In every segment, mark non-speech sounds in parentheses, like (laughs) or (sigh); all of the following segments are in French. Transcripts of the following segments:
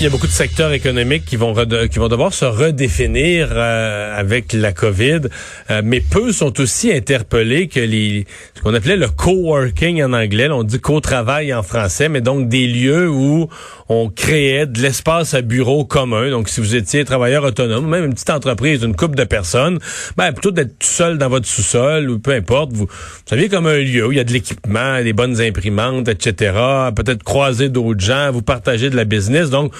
Il y a beaucoup de secteurs économiques qui vont qui vont devoir se redéfinir euh, avec la COVID, euh, mais peu sont aussi interpellés que les ce qu'on appelait le coworking en anglais, on dit co-travail en français, mais donc des lieux où on créait de l'espace à bureau commun. Donc si vous étiez travailleur autonome, même une petite entreprise d'une couple de personnes, ben plutôt d'être tout seul dans votre sous-sol ou peu importe, vous, vous saviez comme un lieu où il y a de l'équipement, des bonnes imprimantes, etc. Peut-être croiser d'autres gens, vous partager de la business. Donc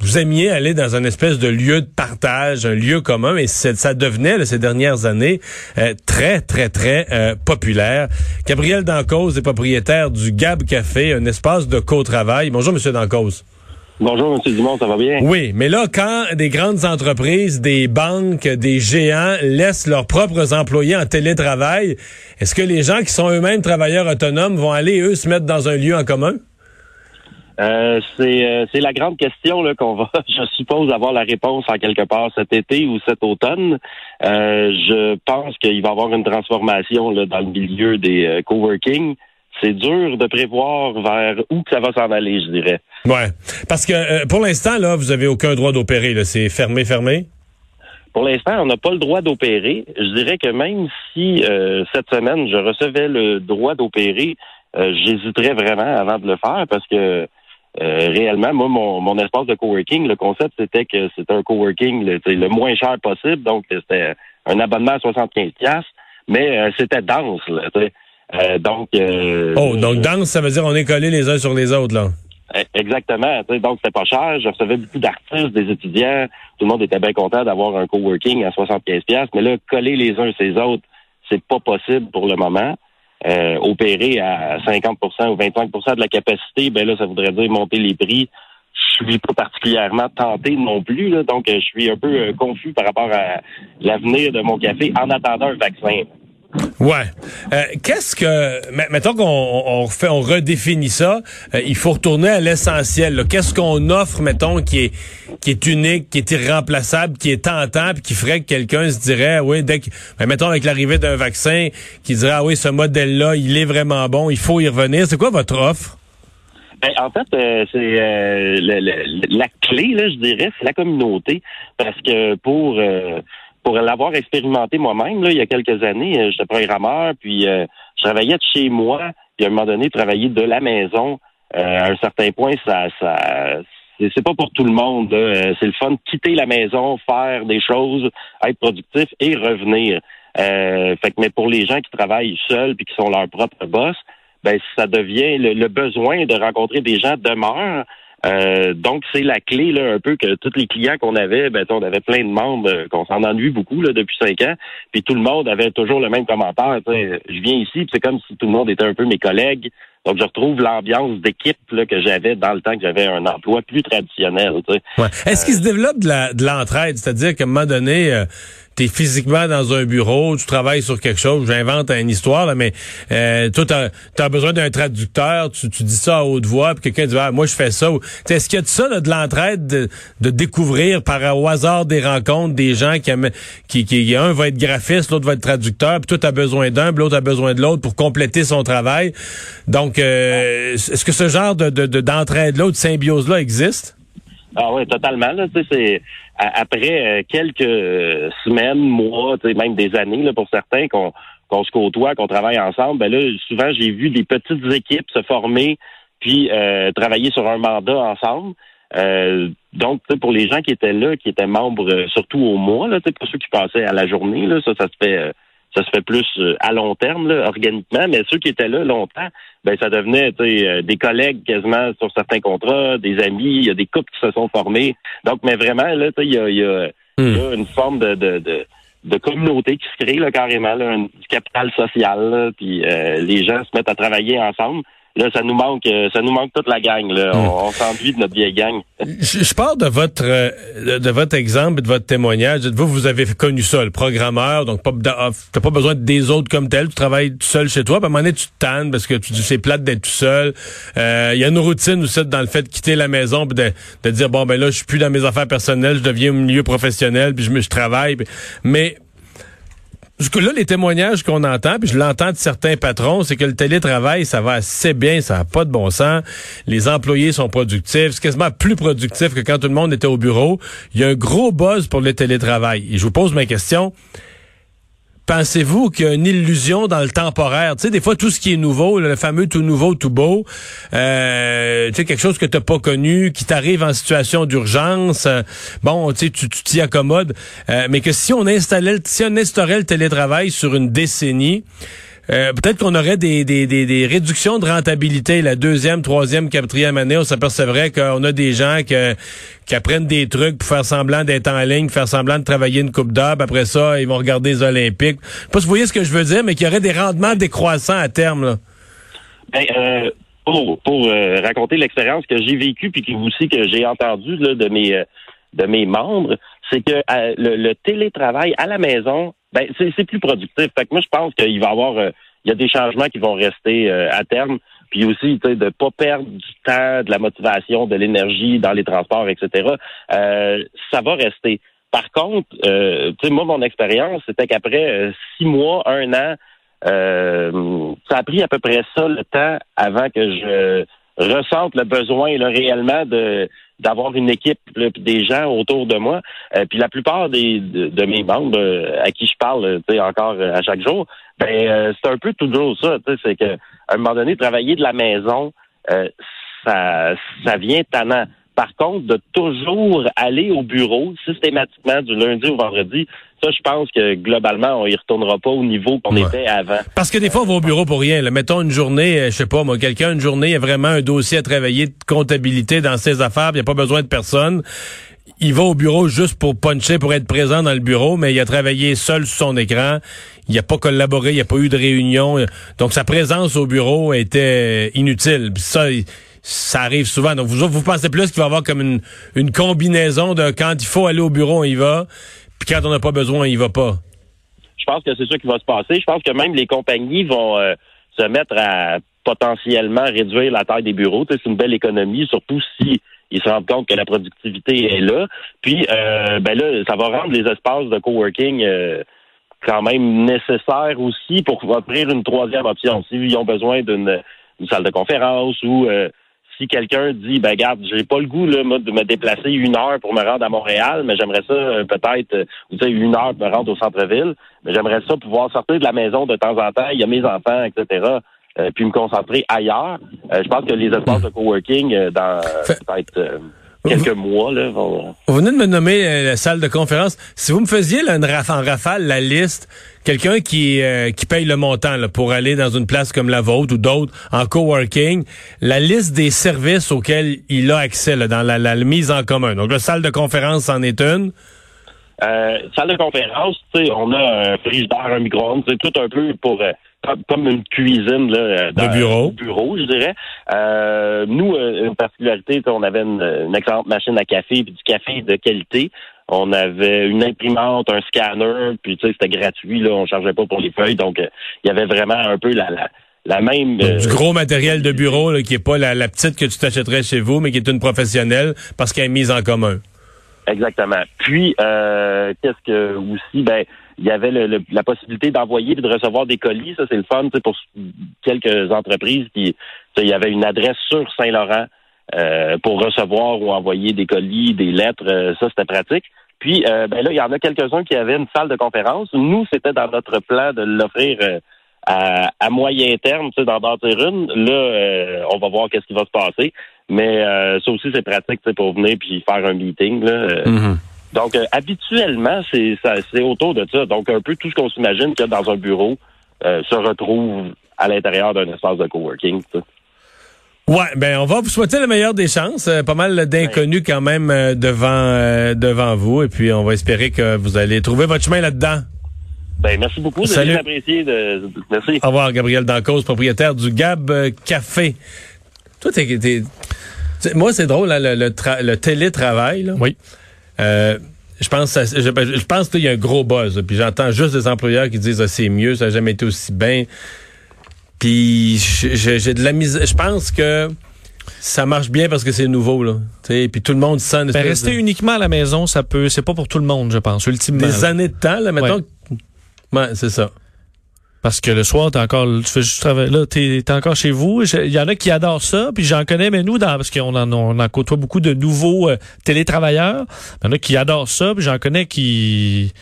vous aimiez aller dans un espèce de lieu de partage, un lieu commun, et ça devenait ces dernières années euh, très, très, très euh, populaire. Gabriel Dancause est propriétaire du Gab Café, un espace de co-travail. Bonjour, Monsieur Dancause. Bonjour, M. Dumont, ça va bien? Oui, mais là, quand des grandes entreprises, des banques, des géants laissent leurs propres employés en télétravail, est-ce que les gens qui sont eux-mêmes travailleurs autonomes vont aller, eux, se mettre dans un lieu en commun? Euh, euh, c'est la grande question là qu'on va, (laughs) je suppose, avoir la réponse en quelque part cet été ou cet automne. Euh, je pense qu'il va y avoir une transformation là, dans le milieu des coworking. C'est dur de prévoir vers où que ça va s'en aller, je dirais. Ouais, parce que pour l'instant là, vous avez aucun droit d'opérer. C'est fermé, fermé? Pour l'instant, on n'a pas le droit d'opérer. Je dirais que même si cette semaine je recevais le droit d'opérer, j'hésiterais vraiment avant de le faire parce que euh, réellement, moi, mon, mon espace de coworking, le concept, c'était que c'était un coworking le, le moins cher possible. Donc, c'était un abonnement à 75$, mais euh, c'était dense. Là, euh, donc, oh, donc dense, ça veut dire on est collés les uns sur les autres, là. Eh, exactement. Donc, c'était pas cher. Je recevais beaucoup d'artistes, des étudiants. Tout le monde était bien content d'avoir un coworking à 75$. Mais là, coller les uns sur les autres, c'est pas possible pour le moment. Euh, opérer à 50% ou 25% de la capacité, ben là, ça voudrait dire monter les prix. Je suis pas particulièrement tenté non plus, là, donc je suis un peu euh, confus par rapport à l'avenir de mon café en attendant un vaccin. Ouais. Euh, qu'est-ce que mettons qu'on on refait, on redéfinit ça, euh, il faut retourner à l'essentiel. Qu'est-ce qu'on offre, mettons, qui est qui est unique, qui est irremplaçable, qui est tentant, puis qui ferait que quelqu'un se dirait, oui, dès que, ben, mettons avec l'arrivée d'un vaccin, qui dirait, ah oui, ce modèle-là, il est vraiment bon, il faut y revenir. C'est quoi votre offre? Ben, en fait, euh, c'est la clé, là, je dirais, c'est la communauté, parce que pour pour l'avoir expérimenté moi-même, là, il y a quelques années, euh, j'étais programmeur, puis euh, je travaillais de chez moi, puis à un moment donné, travailler de la maison, euh, à un certain point, ça, ça c'est pas pour tout le monde. C'est le fun de quitter la maison, faire des choses, être productif et revenir. fait que, mais pour les gens qui travaillent seuls puis qui sont leurs propres boss, ben ça devient le besoin de rencontrer des gens demeure. Euh, donc, c'est la clé là, un peu que tous les clients qu'on avait, ben, on avait plein de membres euh, qu'on s'en ennuie beaucoup là, depuis cinq ans. Puis tout le monde avait toujours le même commentaire. Je viens ici, c'est comme si tout le monde était un peu mes collègues. Donc, je retrouve l'ambiance d'équipe que j'avais dans le temps que j'avais un emploi plus traditionnel. Ouais. Est-ce qu'il se développe de l'entraide? C'est-à-dire qu'à un moment donné, euh, tu es physiquement dans un bureau, tu travailles sur quelque chose, j'invente une histoire, là, mais euh, toi, tu as, besoin d'un traducteur, tu, tu, dis ça à haute voix, puis quelqu'un dit ah, moi je fais ça. Est-ce qu'il y a de ça, là, de l'entraide, de, de, découvrir par au hasard des rencontres des gens qui, qui, qui un va être graphiste, l'autre va être traducteur, puis toi, tu as besoin d'un, puis l'autre a besoin de l'autre pour compléter son travail. Donc, euh, est-ce que ce genre de d'entraide-là ou de symbiose-là existe? Ah oui, totalement. Là, c'est après euh, quelques euh, semaines, mois, même des années là, pour certains qu'on qu'on se côtoie, qu'on travaille ensemble. Ben là, souvent j'ai vu des petites équipes se former puis travailler sur un mandat ensemble. donc, pour les gens qui étaient là, qui étaient membres surtout au mois, là, pas ceux qui passaient à la journée, là, ça, ça se fait ça se fait plus euh, à long terme, là, organiquement, mais ceux qui étaient là longtemps, ben ça devenait euh, des collègues quasiment sur certains contrats, des amis, il y a des couples qui se sont formés. Donc, mais vraiment, là, il y a, y, a, hmm. une forme de, de, de, communauté qui se crée là, carrément, là, un, capital social, puis euh, les gens se mettent à travailler ensemble. Là, ça nous manque, euh, ça nous manque toute la gang. Là. Hmm. On, s'ennuie de notre vieille gang. je, je pars de votre euh, de votre exemple et de votre témoignage. Vous, vous avez connu ça, le programmeur, donc pas ah, t'as pas besoin des autres comme tel. Tu travailles tout seul chez toi. Puis à un moment donné, tu te tannes parce que tu dis c'est plate d'être tout seul. Euh, il y a une routine aussi dans le fait de quitter la maison puis de, de dire bon ben là, je suis plus dans mes affaires personnelles, je deviens au milieu professionnel puis je me je travaille. mais là, les témoignages qu'on entend, puis je l'entends de certains patrons, c'est que le télétravail, ça va assez bien, ça n'a pas de bon sens. Les employés sont productifs, c'est quasiment plus productif que quand tout le monde était au bureau. Il y a un gros buzz pour le télétravail. Et je vous pose ma question. Pensez-vous qu'il y a une illusion dans le temporaire? Tu sais, des fois, tout ce qui est nouveau, le fameux tout nouveau, tout beau, euh, tu sais, quelque chose que tu n'as pas connu, qui t'arrive en situation d'urgence, euh, bon, tu sais, tu t'y accommodes, euh, mais que si on installait, si on instaurait le télétravail sur une décennie, euh, peut-être qu'on aurait des, des, des, réductions de rentabilité la deuxième, troisième, quatrième année. On s'apercevrait qu'on a des gens que, qui apprennent des trucs pour faire semblant d'être en ligne, faire semblant de travailler une coupe d'heure. Après ça, ils vont regarder les Olympiques. Pas si vous voyez ce que je veux dire, mais qu'il y aurait des rendements décroissants à terme. Là. Ben, euh, pour pour euh, raconter l'expérience que j'ai vécue puis aussi que j'ai entendu là, de mes de mes membres, c'est que le, télétravail à la maison ben c'est plus productif. Fait que moi, je pense qu'il va y avoir euh, il y a des changements qui vont rester euh, à terme. Puis aussi, tu sais, de pas perdre du temps, de la motivation, de l'énergie dans les transports, etc. Euh, ça va rester. Par contre, tu sais, moi, mon expérience, c'était qu'après six mois, un an, ça a pris à peu près ça le temps avant que je ressente le besoin là, réellement de d'avoir une équipe là, des gens autour de moi. Euh, puis la plupart des de, mes membres euh, à qui je parle encore euh, à chaque jour, ben c'est un peu toujours ça. C'est que à un moment donné, travailler de la maison, ça ça vient tannant. Par contre, de toujours aller au bureau systématiquement du lundi au vendredi, ça, je pense que globalement, on y retournera pas au niveau qu'on était avant. Parce que des fois, on va au bureau pour rien. Mettons une journée, euh, je sais pas, moi, quelqu'un, une journée, il y a vraiment un dossier à travailler de comptabilité dans ses affaires, il n'y a pas besoin de personne. Il va au bureau juste pour puncher, pour être présent dans le bureau, mais il a travaillé seul sur son écran. Il n'a pas collaboré, il n'y a pas eu de réunion. Donc, sa présence au bureau était inutile. ça, ça arrive souvent. Donc, vous, vous pensez plus qu'il va y avoir comme une, une combinaison de quand il faut aller au bureau, on y va, puis quand on n'a pas besoin, on y va pas. Je pense que c'est ça qui va se passer. Je pense que même les compagnies vont euh, se mettre à potentiellement réduire la taille des bureaux. c'est une belle économie, surtout si ils se rendent compte que la productivité est là. Puis, euh, ben là, ça va rendre les espaces de coworking euh, quand même nécessaires aussi pour offrir une troisième option. S'ils ont besoin d'une salle de conférence ou si quelqu'un dit ben garde, j'ai pas le goût là, de me déplacer une heure pour me rendre à Montréal, mais j'aimerais ça euh, peut-être euh, vous savez, une heure pour me rendre au centre-ville, mais j'aimerais ça pouvoir sortir de la maison de temps en temps, il y a mes enfants, etc. Euh, puis me concentrer ailleurs. je pense que les espaces de coworking dans peut-être quelques mois. Là, vont... Vous venez de me nommer la salle de conférence. Si vous me faisiez là, une en rafale la liste quelqu'un qui euh, qui paye le montant là, pour aller dans une place comme la vôtre ou d'autres en coworking, la liste des services auxquels il a accès là, dans la, la, mise en commun. Donc la salle de conférence en est une. Euh, salle de conférence, on a un frigidaire, un micro-ondes, tout un peu pour euh, comme une cuisine là, dans bureau. bureau, je dirais. Euh, nous, une particularité, on avait une, une, excellente machine à café, puis du café de qualité. On avait une imprimante, un scanner, puis tu sais, c'était gratuit, là, on chargeait pas pour les feuilles, donc euh, il y avait vraiment un peu la, la, la même... du euh, gros matériel de bureau, là, qui est pas la, la petite que tu t'achèterais chez vous, mais qui est une professionnelle, parce qu'elle est mise en commun. Exactement. Puis, euh, qu'est-ce que aussi, ben, il y avait le, la possibilité d'envoyer et de recevoir des colis. Ça, c'est le fun pour quelques entreprises. Puis, il y avait une adresse sur Saint-Laurent euh, pour recevoir ou envoyer des colis, des lettres. Euh, ça, c'était pratique. Puis, euh, ben là, il y en a quelques-uns qui avaient une salle de conférence. Nous, c'était dans notre plan de l'offrir à, à, moyen terme, tu sais, d'en bâtir une. Là, on va voir qu'est-ce qui va se passer. Mais ça aussi, c'est pratique pour venir puis faire un meeting. Là. Mm-hmm. Donc, habituellement, c'est c'est autour de ça. Donc, un peu tout ce qu'on s'imagine qu'il y a dans un bureau se retrouve à l'intérieur d'un espace de coworking. Ouais, ben on va vous souhaiter la meilleure des chances. Euh, pas mal d'inconnus quand même euh, devant euh, devant vous, et puis on va espérer que vous allez trouver votre chemin là-dedans. Ben merci beaucoup. Salut. Apprécié de... Merci. Au revoir, Gabriel Dancause, propriétaire du Gab Café. Toi, t'es, moi c'est drôle hein, le, le, télétravail. Là. Oui. Je pense, je, je, pense qu'il y a un gros buzz. Puis j'entends juste des employeurs qui disent ah, c'est mieux, ça n'a jamais été aussi bien. Puis j'ai de la mise. Je pense que ça marche bien parce que c'est nouveau là. Puis tout le monde sent. Ben, rester uniquement à la maison, ça peut. C'est pas pour tout le monde, je pense. Ultimement. Des années de temps là. Mettons. Ouais, c'est ça. Parce que le soir, t'es encore, tu fais juste travailler, là, t'es, t'es encore chez vous. Il y en a qui adorent ça, puis j'en connais, mais nous, parce qu'on en, on en côtoie beaucoup de nouveaux euh, télétravailleurs. Il y en a qui adorent ça, puis j'en connais qui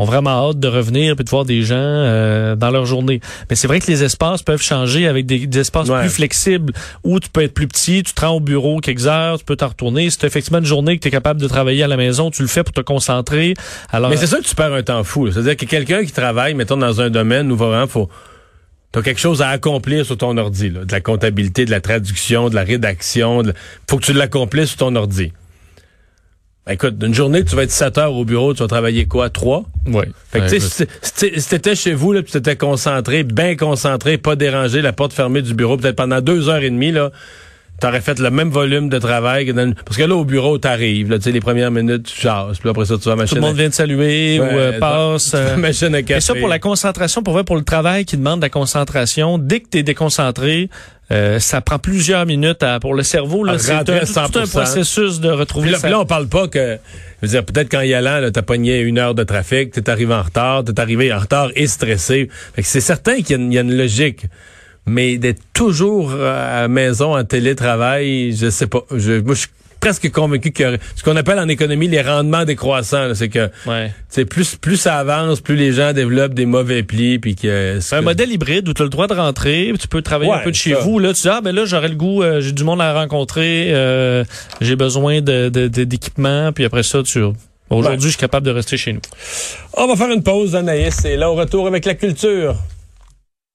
ont vraiment hâte de revenir puis de voir des gens euh, dans leur journée. Mais c'est vrai que les espaces peuvent changer avec des, des espaces Ouais. plus flexibles où tu peux être plus petit, tu te rends au bureau quelques heures, tu peux t'en retourner. Tu effectivement une journée que tu es capable de travailler à la maison, tu le fais pour te concentrer. Alors Mais c'est ça que tu perds un temps fou. C'est-à-dire que quelqu'un qui travaille, mettons, dans un domaine où vraiment faut. T'as quelque chose à accomplir sur ton ordi, là. de la comptabilité, de la traduction, de la rédaction. de- Faut que tu l'accomplisses sur ton ordi. Écoute, d'une journée, tu vas être 7 heures au bureau, tu vas travailler quoi? 3? ouais. Fait que, tu sais, si t'é- si t'étais chez vous, là, puis t'étais concentré, bien concentré, pas dérangé, la porte fermée du bureau, peut-être pendant deux heures et demie, là, t'aurais fait le même volume de travail que dans le- Parce que là, au bureau, t'arrives, là, tu sais, les premières minutes, tu chasses, puis après ça, tu vas à tout le monde vient te saluer Ouais, ou euh, passe. euh, machine à café. Et ça, pour la concentration, pour vrai, pour le travail qui demande de la concentration, dès que tu es déconcentré, euh, ça prend plusieurs minutes à, pour le cerveau. Là, c'est un, tout un 100%. processus de Puis retrouver là, sa- puis là, on parle pas que, je veux dire, peut-être qu'en y allant, là, t'as pogné une heure de trafic, t'es arrivé en retard, t'es arrivé en retard et stressé. Fait que c'est certain qu'il y a une logique. Mais d'être toujours euh, à la maison en télétravail, je sais pas. Je, moi, je suis presque convaincu que ce qu'on appelle en économie les rendements décroissants, c'est que Ouais. plus plus ça avance, plus les gens développent des mauvais plis, puis que C'est un modèle hybride où tu as le droit de rentrer, tu peux travailler Ouais, un peu de chez ça. vous. Là, tu dis, ah, ben là, j'aurais le goût, euh, j'ai du monde à rencontrer, euh, j'ai besoin de, d'équipement, puis après ça, tu... Aujourd'hui, je suis capable de rester chez nous. On va faire une pause, Anaïs, et là, au retour avec la culture.